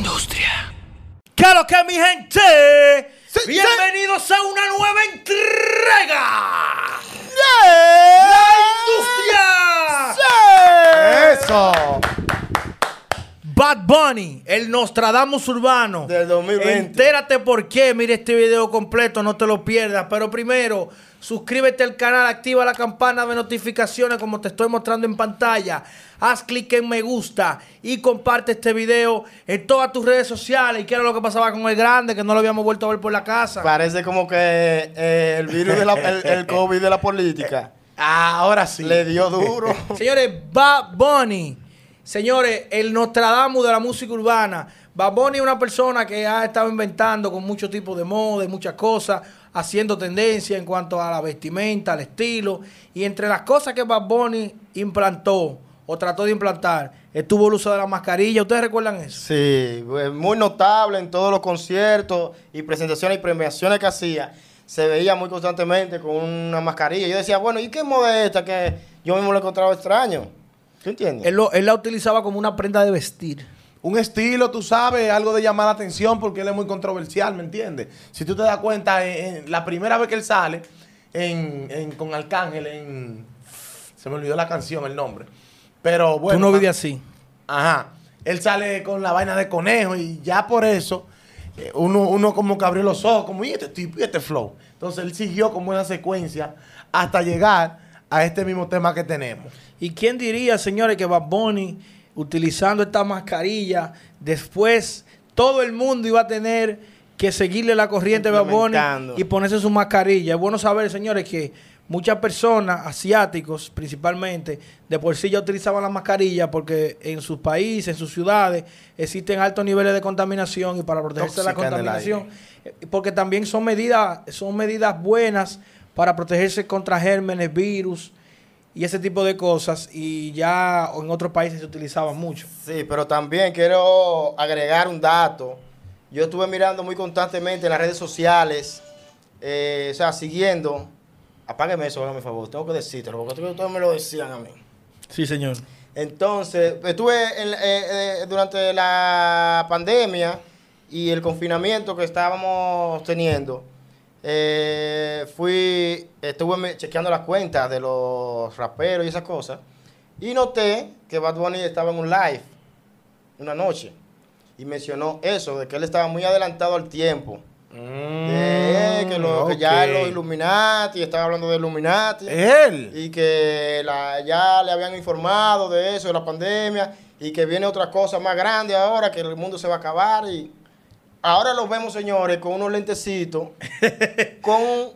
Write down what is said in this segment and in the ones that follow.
industria. ¿Qué lo que mi gente? Sí, Bienvenidos a una nueva entrega. ¡La industria! Eso. Bad Bunny, el Nostradamus urbano. Del 2020. Entérate por qué. Mire este video completo, no te lo pierdas. Pero primero, suscríbete al canal, activa la campana de notificaciones como te estoy mostrando en pantalla. Haz clic en me gusta y comparte este video en todas tus redes sociales. ¿Y qué era lo que pasaba con el grande? Que no lo habíamos vuelto a ver por la casa. Parece como que eh, el virus de la, el, el COVID de la política Ah, ahora sí. le dio duro. Señores, Bad Bunny. Señores, el Nostradamus de la música urbana. Bad Bunny es una persona que ha estado inventando con muchos tipos de moda muchas cosas, haciendo tendencia en cuanto a la vestimenta, al estilo. Y entre las cosas que Bad Bunny implantó o trató de implantar, estuvo el uso de la mascarilla. ¿Ustedes recuerdan eso? Sí, pues, muy notable en todos los conciertos y presentaciones y premiaciones que hacía. Se veía muy constantemente con una mascarilla. Yo decía, bueno, ¿y qué moda es esta que yo mismo lo he encontrado extraño? ¿Tú entiendes? Él, lo- él la utilizaba como una prenda de vestir. Un estilo, tú sabes, algo de llamar la atención porque él es muy controversial, ¿me entiendes? Si tú te das cuenta, en- en la primera vez que él sale en, en- con Arcángel en... Se me olvidó la canción, el nombre. Pero bueno... Tú no vives así. Ajá. Él sale con la vaina de conejo y ya por eso eh, uno, uno como que abrió los ojos, como, ¿y este tipo? ¿Y este flow? Entonces él siguió como una secuencia hasta llegar a este mismo tema que tenemos. ¿Y quién diría, señores, que Bad Bunny, utilizando esta mascarilla, después todo el mundo iba a tener que seguirle la corriente a Bad Bunny y ponerse su mascarilla? Es bueno saber, señores, que muchas personas, asiáticos principalmente, de por sí ya utilizaban la mascarilla porque en sus países, en sus ciudades, existen altos niveles de contaminación y para protegerse de la contaminación, eh, porque también son medidas, son medidas buenas para protegerse contra gérmenes, virus y ese tipo de cosas y ya en otros países se utilizaban mucho. Sí, pero también quiero agregar un dato. Yo estuve mirando muy constantemente en las redes sociales, eh, o sea, siguiendo. Apágueme eso, hágame favor, tengo que decírtelo, porque ustedes me lo decían a mí. Sí, señor. Entonces, estuve en- eh, eh, durante la pandemia y el confinamiento que estábamos teniendo. Eh, fui, estuve chequeando las cuentas de los raperos y esas cosas. Y noté que Bad Bunny estaba en un live una noche. Y mencionó eso, de que él estaba muy adelantado al tiempo. De que, lo- que ya los Illuminati, estaba hablando de Illuminati Él. y que la- ya le habían informado de eso, de la pandemia, y que viene otra cosa más grande ahora, que el mundo se va a acabar. Y ahora los vemos, señores, con unos lentecitos, con eh,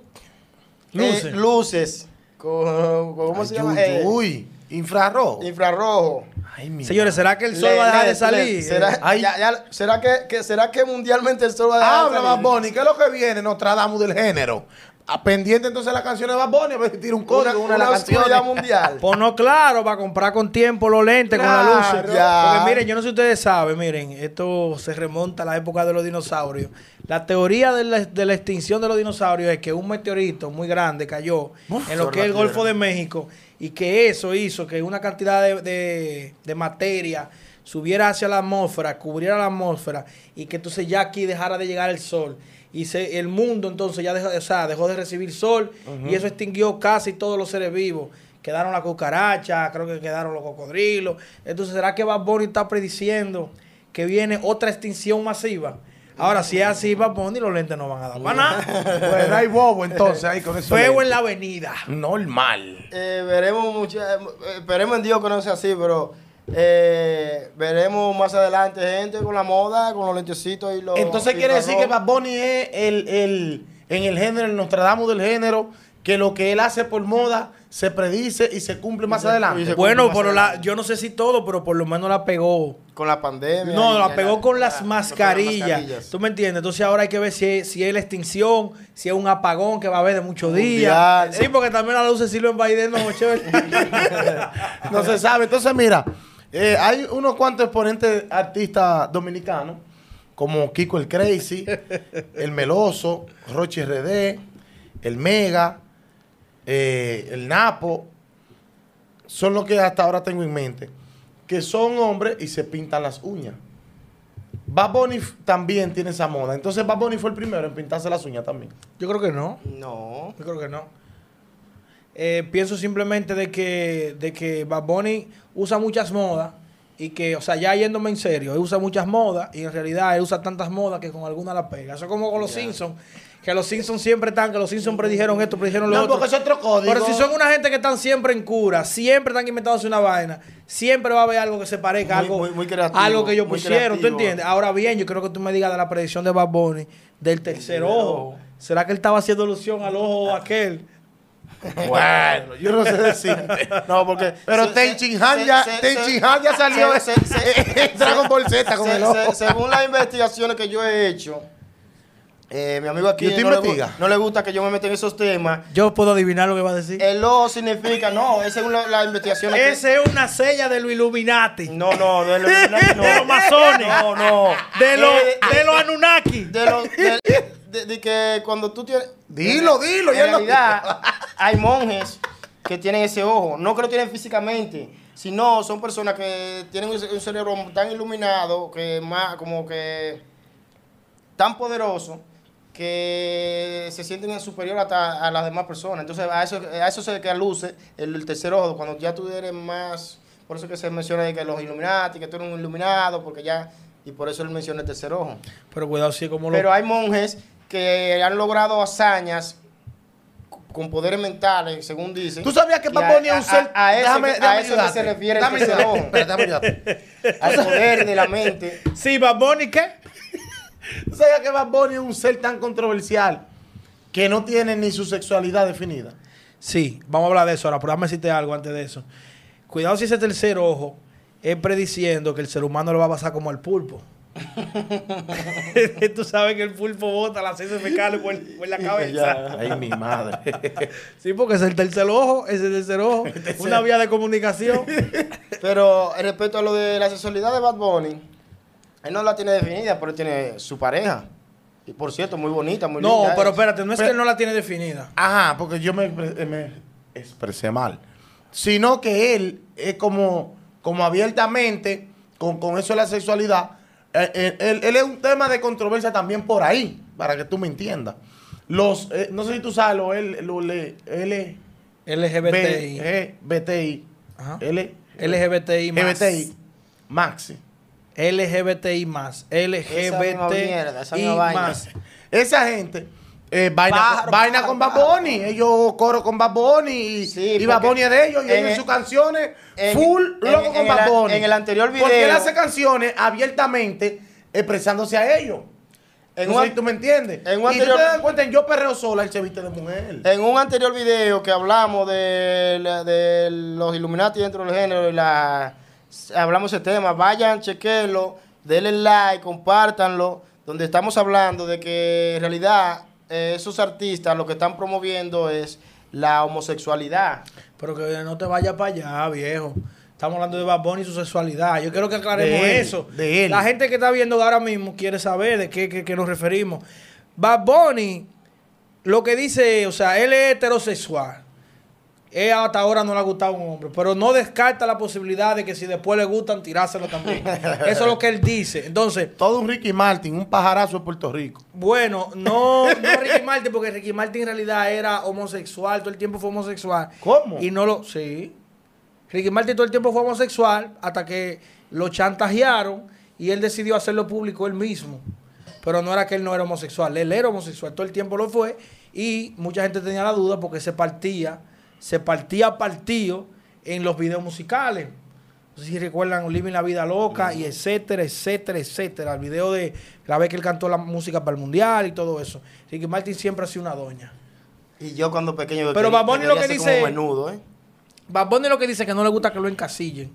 Luces. luces, con, ¿cómo Ay, se llama? uy, Eh, uy, infrarrojo. infrarrojo. Ay, mi Señores, ¿será que el sol Le- va a dejar de salir? le- ¿Será, Ay. ya- ya- ¿será que, que- ¿Será que mundialmente el sol va a dejar de Habla salir? Bad Bunny, ¿qué es lo que viene? Nostradamus del género. A pendiente entonces de las canciones de Bad Bunny, a ver si tira un código, Una, una, de las una mundial. Pues no, claro, para comprar con tiempo los lentes con la luz. ya. Porque miren, yo no sé si ustedes saben, miren, esto se remonta a la época de los dinosaurios. La teoría de la, de la extinción de los dinosaurios es que un meteorito muy grande cayó Uf, en lo que es el la Golfo de México y que eso hizo que una cantidad de, de- de materia subiera hacia la atmósfera, cubriera la atmósfera y que entonces ya aquí dejara de llegar el sol. Y se, el mundo entonces ya dejó, o sea, dejó de recibir sol y eso extinguió casi todos los seres vivos. Quedaron las cucarachas, creo que quedaron los cocodrilos. Entonces, ¿será que Bad Bunny está prediciendo que viene otra extinción masiva? Ahora, si es así, Bad Bunny, los lentes no van a dar para nada. Bueno, hay bobo entonces ahí con eso. Fuego en la avenida. Normal. Eh, veremos mucho, eh, esperemos en Dios que no sea así, pero eh, veremos más adelante gente con la moda, con los lentecitos y los. Entonces quiere decir que. Bad Bunny es el, el, en el género, el Nostradamus del género, que lo que él hace por moda se predice y se cumple más se- adelante. Bueno, más pero la, yo no sé si todo, pero por lo menos la pegó. Con la pandemia. No, la la- pegó con las la- con mascarillas. las mascarillas. ¿Tú me entiendes? Entonces ahora hay que ver si es, si es la extinción, si es un apagón que va a haber de muchos Mundial. días. Sí, porque también las luces sirven para ir de no se sabe. Entonces, mira, eh, hay unos cuantos exponentes artistas dominicanos, como Kiko el Crazy, el Meloso, Rochi RD, el Mega, eh, el Napo. Son los que hasta ahora tengo en mente. Que son hombres y se pintan las uñas. Bad Bunny también tiene esa moda. Entonces Bad Bunny fue el primero en pintarse las uñas también. Yo creo que no. No. Yo creo que no. Eh, pienso simplemente de que, de que Bad Bunny usa muchas modas y que, o sea, ya yéndome en serio, él usa muchas modas y en realidad él usa tantas modas que con alguna la pega. Eso es como con los Simpsons, que los Simpsons siempre están, que los Simpsons predijeron esto, predijeron lo No, otro. porque es otro código. Pero si son una gente que están siempre en cura, siempre están inventándose una vaina, siempre va a haber algo que se parezca Muy- algo, muy- muy creativo, algo que ellos pusieron, ¿tú entiendes? Ahora bien, yo creo que tú me digas de la predicción de Bad Bunny del tercer ojo. ojo. ¿Será que él estaba haciendo alusión al ojo aquel? Bueno, yo no sé decirte. No, porque. Pero Tenchin Han ya, ya salió Dragon Ball Z con el ojo. según las investigaciones que yo he hecho, eh, mi amigo aquí ¿Y usted no le, no gusta que yo me meta en esos temas. Yo puedo adivinar lo que va a decir. El ojo significa, no, es según la- las investigaciones. que- Esa es una sella de los Illuminati. No, no, de los Illuminati, no. De los masones. No, no. De los Eh, de los Anunnaki. de los de, de- de que cuando tú tienes Dilo, dilo, en ya lo realidad hay monjes que tienen ese ojo no que lo tienen físicamente sino son personas que tienen un, ce- un cerebro tan iluminado que más como que tan poderoso que se sienten superior hasta a las demás personas entonces a eso a eso se que luce el, el tercer ojo cuando ya tú eres más por eso que se menciona de que los Illuminati que tú eres un iluminado porque ya y por eso él menciona el tercer ojo Pero cuidado, sí, como lo. pero hay monjes que han logrado hazañas con poderes mentales, según dicen. ¿Tú sabías que Bunny es un ser? A, a déjame, a eso que se refiere el. Espérate, déjame ayudarte. Al poder de la mente. Sí, Bad Bunny, ¿qué? ¿Tú sabías que Bad Bunny es un ser tan controversial que no tiene ni su sexualidad definida? Sí, vamos a hablar de eso ahora, pero déjame decirte algo antes de eso. Cuidado si ese tercer ojo es prediciendo que el ser humano lo va a pasar como al pulpo. Tú sabes que el pulpo bota las heces fecales por, por la cabeza. Ay, mi madre. Sí, porque es el tercer ojo, es el tercer ojo, una vía de comunicación. Pero respecto a lo de la sexualidad de Bad Bunny, él no la tiene definida, pero él tiene su pareja. Y por cierto, muy bonita, muy No, linda. pero es. espérate, no es que Pero- él no la tiene definida. Ajá, porque yo me, me expresé mal. Sino que él es como, como abiertamente, con, con eso de la sexualidad, eh, eh, él, él es un tema de controversia también por ahí, para que tú me entiendas. Los, eh, no sé si tú sabes, lo L, lo L, LGBTI. B- BTI, Ajá. L, LGBTI. LGBTI, Maxi. LGBTI más. LGBTI más. Esa gente eh, vaina, Pájaro, vaina pájaro, con. Bunny. Ellos coro con y, Sí, y Bunny es de ellos. Y ellos en el- sus canciones en- full en- loco en con el- Bunny. en el anterior Porque él video- hace canciones abiertamente expresándose a ellos. En no un- sé si tú me entiendes. en un y anterior- tú te das cuenta, en Yo Perreo Sola, él se viste de mujer. En un anterior video que hablamos de, la- de los Illuminati dentro del género y la hablamos ese tema, vayan, chequenlo, denle like, compártanlo, donde estamos hablando de que en realidad eh, esos artistas lo que están promoviendo es la homosexualidad. Pero que no te vayas para allá, viejo. Estamos hablando de Bad Bunny y su sexualidad. Yo quiero que aclaremos De él, eso. de él. La gente que está viendo ahora mismo quiere saber de qué, qué- qué nos referimos. Bad Bunny, lo que dice, o sea, él es heterosexual. Él hasta ahora no le ha gustado un hombre, pero no descarta la posibilidad de que si después le gustan, tirárselo también. Eso es lo que él dice. Entonces, Todo un Ricky Martin, un pajarazo de Puerto Rico. bueno, no, no Ricky Martin, porque Ricky Martin en realidad era homosexual, todo el tiempo fue homosexual. ¿Cómo? Y no lo, sí. Ricky Martin todo el tiempo fue homosexual hasta que lo chantajearon y él decidió hacerlo público él mismo. Pero no era que él no era homosexual, él era homosexual, todo el tiempo lo fue y mucha gente tenía la duda porque se partía, se partía partido en los videos musicales. No sé si recuerdan Living la Vida Loca y etcétera, etcétera, etcétera. El video de la vez que él cantó la música para el mundial y todo eso. Ricky Martin siempre ha sido una doña. Y yo cuando pequeño... Pero que- Bad Bunny lo que dice- menudo, ¿eh? Bad Bunny lo que dice es que no le gusta que lo encasillen.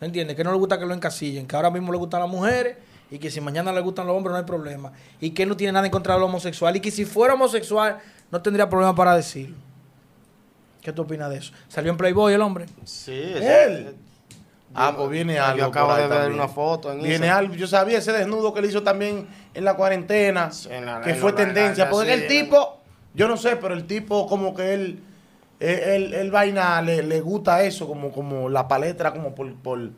¿No entiendes? Que no le gusta que lo encasillen. Que ahora mismo le gustan las mujeres y que si mañana le gustan los hombres no hay problema. Y que él no tiene nada en contra de lo homosexual. Y que si fuera homosexual no tendría problema para decirlo. ¿Qué tú opinas de eso? ¿Salió en Playboy el hombre? Sí, Él. Ah, Yo- pues viene yo algo. acabo ahí de ver también. una foto en Viene algo. Yo sabía ese desnudo que él hizo también en la cuarentena. En la- que en fue la- tendencia. la- porque sí, el tipo, yo no sé, pero el tipo como que él, él, él- él vaina, le, le gusta eso, como, como la palestra, como por, por,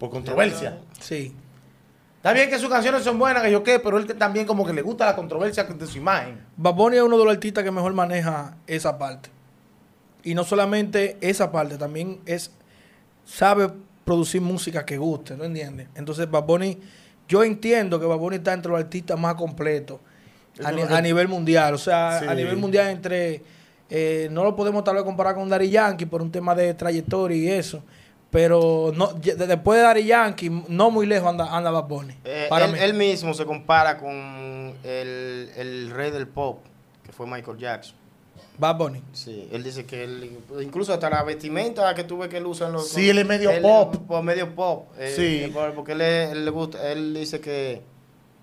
por controversia. Sí. Está bien que sus canciones son buenas, que yo qué, pero él también como que le gusta la controversia de su imagen. Bad Bunny es uno de los artistas que mejor maneja esa parte. Y no solamente esa parte, también es sabe producir música que guste, ¿no entiendes? Entonces Bad Bunny, yo entiendo que Bad Bunny está entre los artistas más completos a, ni- que- nivel mundial. O sea, Sí. a nivel mundial entre... eh, no lo podemos tal vez comparar con Daddy Yankee por un tema de trayectoria y eso. Pero no, después de Daddy Yankee, no muy lejos anda, anda Bad Bunny. Eh, para él, mí. él mismo se compara con el, el rey del pop, que fue Michael Jackson. Bad Bunny. Sí, él dice que él, incluso hasta la vestimenta que tuve que él usa en los... Sí, él es medio pop. pues, medio pop. eh, Sí. eh, por- porque él, es- él le gusta, él dice que...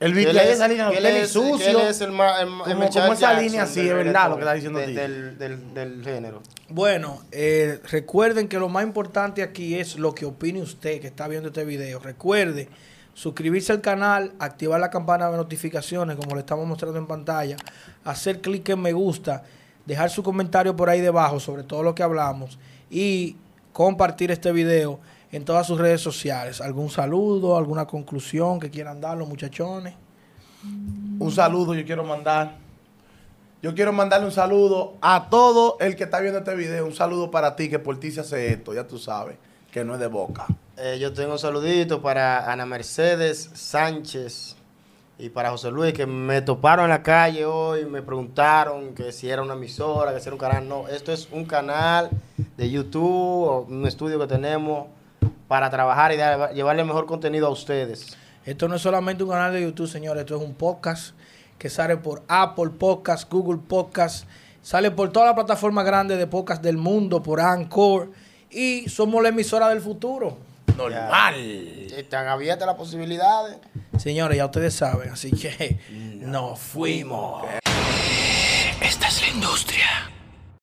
El que beat él de es- esa línea, que él es- que él es el el el Como- como esa línea, sí, es verdad lo que está diciendo de- ti. Del, del, del género. Bueno, eh, recuerden que lo más importante aquí es lo que opine usted que está viendo este video. Recuerde suscribirse al canal, activar la campana de notificaciones como le estamos mostrando en pantalla, hacer clic en me gusta, dejar su comentario por ahí debajo sobre todo lo que hablamos y compartir este video en todas sus redes sociales. ¿Algún saludo, alguna conclusión que quieran dar los muchachones? Un saludo yo quiero mandar. Yo quiero mandarle un saludo a todo el que está viendo este video. Un saludo para ti que por ti se hace esto, ya tú sabes, que no es de boca. Eh, yo tengo un saludito para Ana Mercedes Sánchez y para José Luis, que me toparon en la calle hoy, me preguntaron que si era una emisora, que si era un canal. No, esto es un canal de YouTube, o un estudio que tenemos para trabajar y dar- llevarle el mejor contenido a ustedes. Esto no es solamente un canal de YouTube, señores, esto es un podcast que sale por Apple Podcast, Google Podcast, sale por todas las plataformas grandes de podcast del mundo, por Anchor, y somos la emisora del futuro. Normal. Están abiertas las posibilidades. Señores, ya ustedes saben, así que nos fuimos. Esta es la industria.